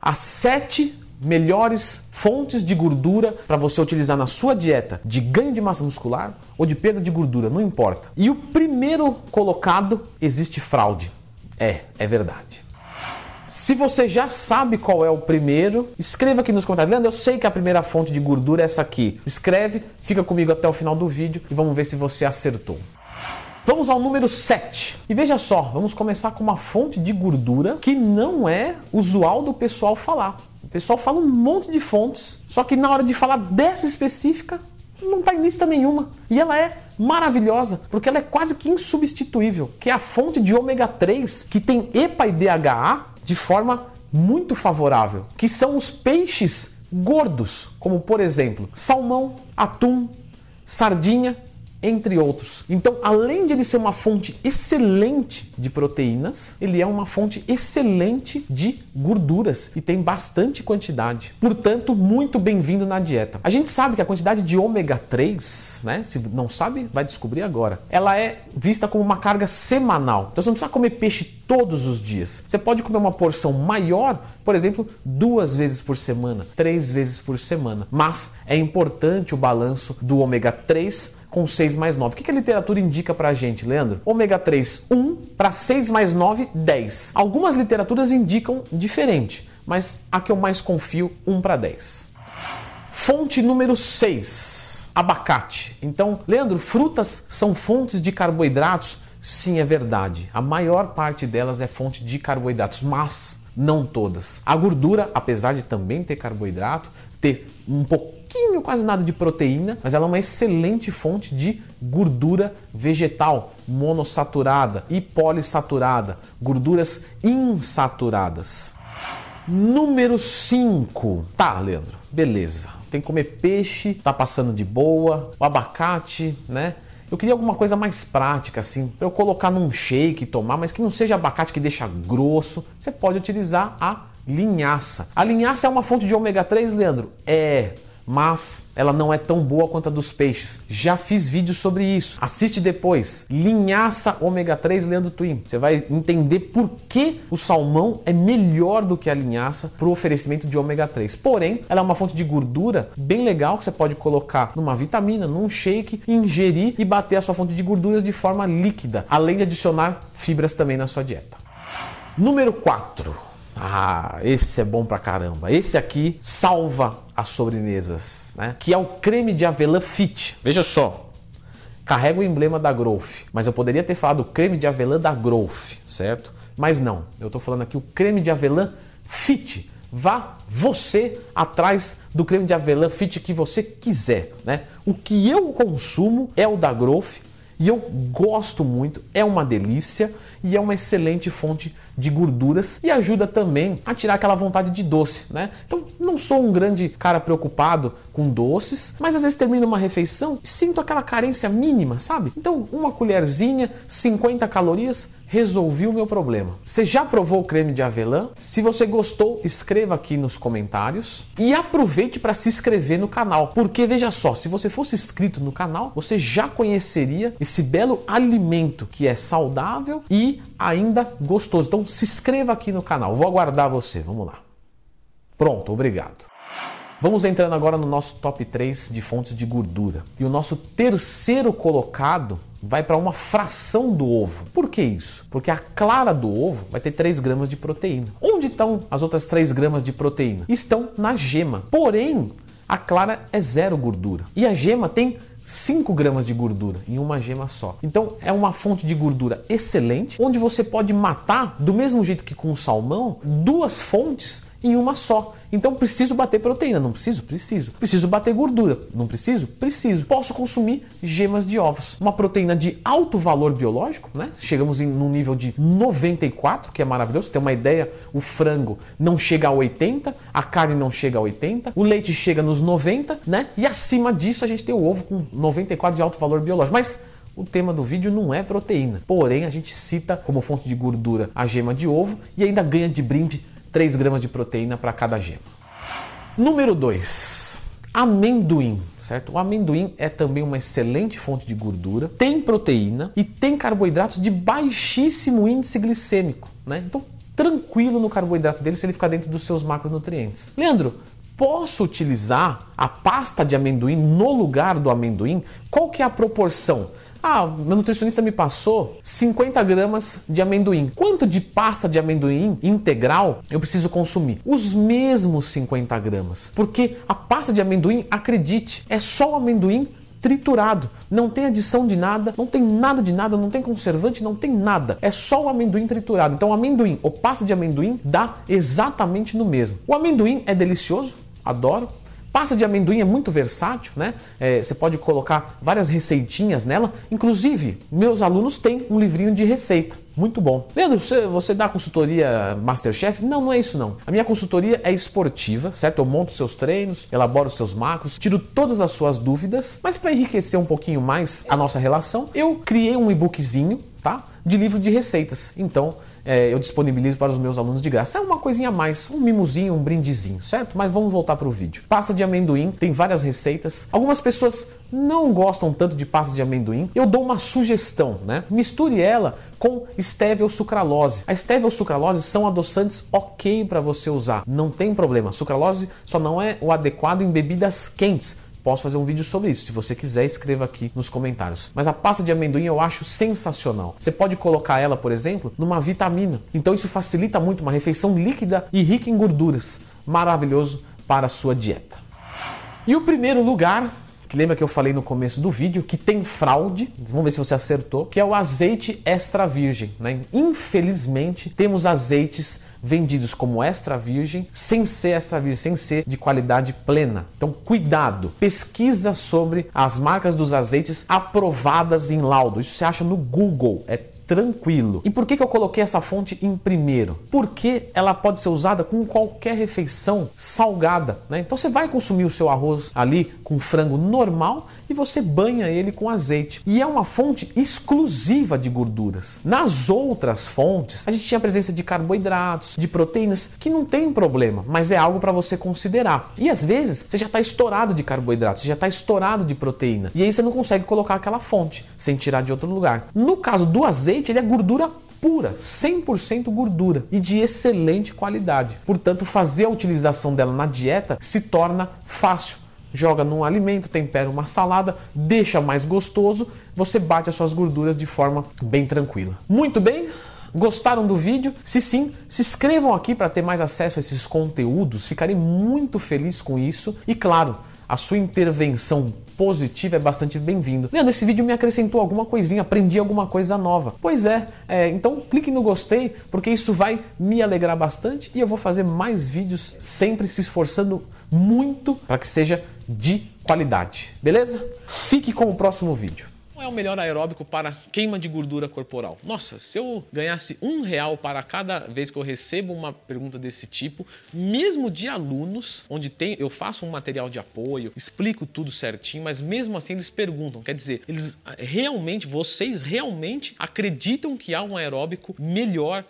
As sete melhores fontes de gordura para você utilizar na sua dieta de ganho de massa muscular ou de perda de gordura, não importa. E o primeiro colocado existe fraude. É, é verdade. Se você já sabe qual é o primeiro, escreva aqui nos comentários. Leandro, eu sei que a primeira fonte de gordura é essa aqui. Escreve, fica comigo até o final do vídeo e vamos ver se você acertou. Vamos ao número 7. E veja só, vamos começar com uma fonte de gordura que não é usual do pessoal falar. O pessoal fala um monte de fontes, só que na hora de falar dessa específica, não está em lista nenhuma. E ela é maravilhosa, porque ela é quase que insubstituível, que é a fonte de ômega 3, que tem EPA e DHA de forma muito favorável, que são os peixes gordos, como por exemplo, salmão, atum, sardinha entre outros. Então, além de ele ser uma fonte excelente de proteínas, ele é uma fonte excelente de gorduras e tem bastante quantidade. Portanto, muito bem-vindo na dieta. A gente sabe que a quantidade de ômega 3, né, se não sabe, vai descobrir agora. Ela é vista como uma carga semanal. Então, você não precisa comer peixe todos os dias. Você pode comer uma porção maior, por exemplo, duas vezes por semana, três vezes por semana. Mas é importante o balanço do ômega 3 com 6 mais 9. O que a literatura indica pra gente, Leandro? Ômega 3, 1 para 6 mais 9, 10. Algumas literaturas indicam diferente, mas a que eu mais confio, 1 para 10. Fonte número 6, abacate. Então, Leandro, frutas são fontes de carboidratos? Sim, é verdade. A maior parte delas é fonte de carboidratos, mas não todas. A gordura, apesar de também ter carboidrato, ter um pouquinho, quase nada de proteína, mas ela é uma excelente fonte de gordura vegetal monossaturada e polissaturada, gorduras insaturadas. Número 5. Tá, Leandro, beleza. Tem que comer peixe, tá passando de boa, o abacate, né? Eu queria alguma coisa mais prática, assim, para eu colocar num shake e tomar, mas que não seja abacate que deixa grosso. Você pode utilizar a linhaça. A linhaça é uma fonte de ômega 3, Leandro? É mas ela não é tão boa quanto a dos peixes. Já fiz vídeo sobre isso. Assiste depois. Linhaça ômega 3 Leandro Twin. Você vai entender por que o salmão é melhor do que a linhaça para o oferecimento de ômega 3. Porém, ela é uma fonte de gordura bem legal que você pode colocar numa vitamina, num shake, ingerir e bater a sua fonte de gorduras de forma líquida, além de adicionar fibras também na sua dieta. Número 4 ah, esse é bom pra caramba. Esse aqui salva as sobremesas, né? Que é o creme de avelã Fit. Veja só. Carrega o emblema da Growth, mas eu poderia ter falado creme de avelã da Growth, certo? Mas não, eu estou falando aqui o creme de avelã Fit. Vá você atrás do creme de avelã Fit que você quiser, né? O que eu consumo é o da Growth e eu gosto muito, é uma delícia e é uma excelente fonte de gorduras e ajuda também a tirar aquela vontade de doce, né? Então, não sou um grande cara preocupado com doces, mas às vezes termino uma refeição e sinto aquela carência mínima, sabe? Então, uma colherzinha, 50 calorias, resolvi o meu problema. Você já provou o creme de avelã? Se você gostou, escreva aqui nos comentários e aproveite para se inscrever no canal, porque veja só, se você fosse inscrito no canal, você já conheceria esse belo alimento que é saudável e ainda gostoso. Então se inscreva aqui no canal. Vou aguardar você. Vamos lá. Pronto, obrigado. Vamos entrando agora no nosso top 3 de fontes de gordura. E o nosso terceiro colocado vai para uma fração do ovo. Por que isso? Porque a clara do ovo vai ter 3 gramas de proteína. Onde estão as outras 3 gramas de proteína? Estão na gema. Porém, a clara é zero gordura. E a gema tem 5 gramas de gordura em uma gema só. Então é uma fonte de gordura excelente, onde você pode matar, do mesmo jeito que com o salmão, duas fontes em uma só. Então preciso bater proteína, não preciso? Preciso. Preciso bater gordura, não preciso? Preciso. Posso consumir gemas de ovos. Uma proteína de alto valor biológico, né? Chegamos em nível de 94, que é maravilhoso. Você tem uma ideia, o frango não chega a 80, a carne não chega a 80, o leite chega nos 90, né? E acima disso a gente tem o ovo com 94 de alto valor biológico. Mas o tema do vídeo não é proteína, porém a gente cita como fonte de gordura a gema de ovo e ainda ganha de brinde 3 gramas de proteína para cada gema. Número 2. Amendoim, certo? O amendoim é também uma excelente fonte de gordura, tem proteína e tem carboidratos de baixíssimo índice glicêmico, né? Então tranquilo no carboidrato dele se ele ficar dentro dos seus macronutrientes. Leandro, posso utilizar a pasta de amendoim no lugar do amendoim? Qual que é a proporção? Ah, meu nutricionista me passou 50 gramas de amendoim. Quanto de pasta de amendoim integral eu preciso consumir? Os mesmos 50 gramas. Porque a pasta de amendoim, acredite, é só o amendoim triturado. Não tem adição de nada, não tem nada de nada, não tem conservante, não tem nada. É só o amendoim triturado. Então, o amendoim ou pasta de amendoim dá exatamente no mesmo. O amendoim é delicioso, adoro. Pasta de amendoim é muito versátil, né? É, você pode colocar várias receitinhas nela. Inclusive, meus alunos têm um livrinho de receita. Muito bom. Leandro, você, você dá consultoria Masterchef? Não, não é isso não. A minha consultoria é esportiva, certo? Eu monto seus treinos, elaboro seus macros, tiro todas as suas dúvidas, mas para enriquecer um pouquinho mais a nossa relação, eu criei um e-bookzinho, tá? De livro de receitas. Então, é, eu disponibilizo para os meus alunos de graça. É uma coisinha a mais, um mimozinho, um brindezinho, certo? Mas vamos voltar para o vídeo. Pasta de amendoim, tem várias receitas. Algumas pessoas não gostam tanto de pasta de amendoim. Eu dou uma sugestão, né? Misture ela com stevia ou sucralose. A stevia ou sucralose são adoçantes ok para você usar, não tem problema. Sucralose só não é o adequado em bebidas quentes Posso fazer um vídeo sobre isso. Se você quiser, escreva aqui nos comentários. Mas a pasta de amendoim eu acho sensacional. Você pode colocar ela, por exemplo, numa vitamina. Então isso facilita muito uma refeição líquida e rica em gorduras. Maravilhoso para a sua dieta. E o primeiro lugar que lembra que eu falei no começo do vídeo que tem fraude, vamos ver se você acertou, que é o azeite extra virgem. Né? Infelizmente, temos azeites vendidos como extra virgem, sem ser extra virgem, sem ser de qualidade plena. Então, cuidado, pesquisa sobre as marcas dos azeites aprovadas em laudo. Isso você acha no Google, é tranquilo. E por que, que eu coloquei essa fonte em primeiro? Porque ela pode ser usada com qualquer refeição salgada. Né? Então você vai consumir o seu arroz ali com frango normal e você banha ele com azeite. E é uma fonte exclusiva de gorduras. Nas outras fontes, a gente tinha a presença de carboidratos, de proteínas, que não tem problema, mas é algo para você considerar. E às vezes você já está estourado de carboidratos, você já está estourado de proteína. E aí você não consegue colocar aquela fonte sem tirar de outro lugar. No caso do azeite, azeite ele é gordura pura, 100% gordura e de excelente qualidade. Portanto, fazer a utilização dela na dieta se torna fácil. Joga num alimento, tempera uma salada, deixa mais gostoso, você bate as suas gorduras de forma bem tranquila. Muito bem? Gostaram do vídeo? Se sim, se inscrevam aqui para ter mais acesso a esses conteúdos. Ficarei muito feliz com isso. E claro, a sua intervenção positiva é bastante bem-vindo. Leandro, esse vídeo me acrescentou alguma coisinha, aprendi alguma coisa nova. Pois é, é, então clique no gostei, porque isso vai me alegrar bastante e eu vou fazer mais vídeos sempre se esforçando muito para que seja de qualidade. Beleza? Fique com o próximo vídeo é o melhor aeróbico para queima de gordura corporal? Nossa, se eu ganhasse um real para cada vez que eu recebo uma pergunta desse tipo, mesmo de alunos, onde tem, eu faço um material de apoio, explico tudo certinho, mas mesmo assim eles perguntam. Quer dizer, eles realmente, vocês realmente acreditam que há um aeróbico melhor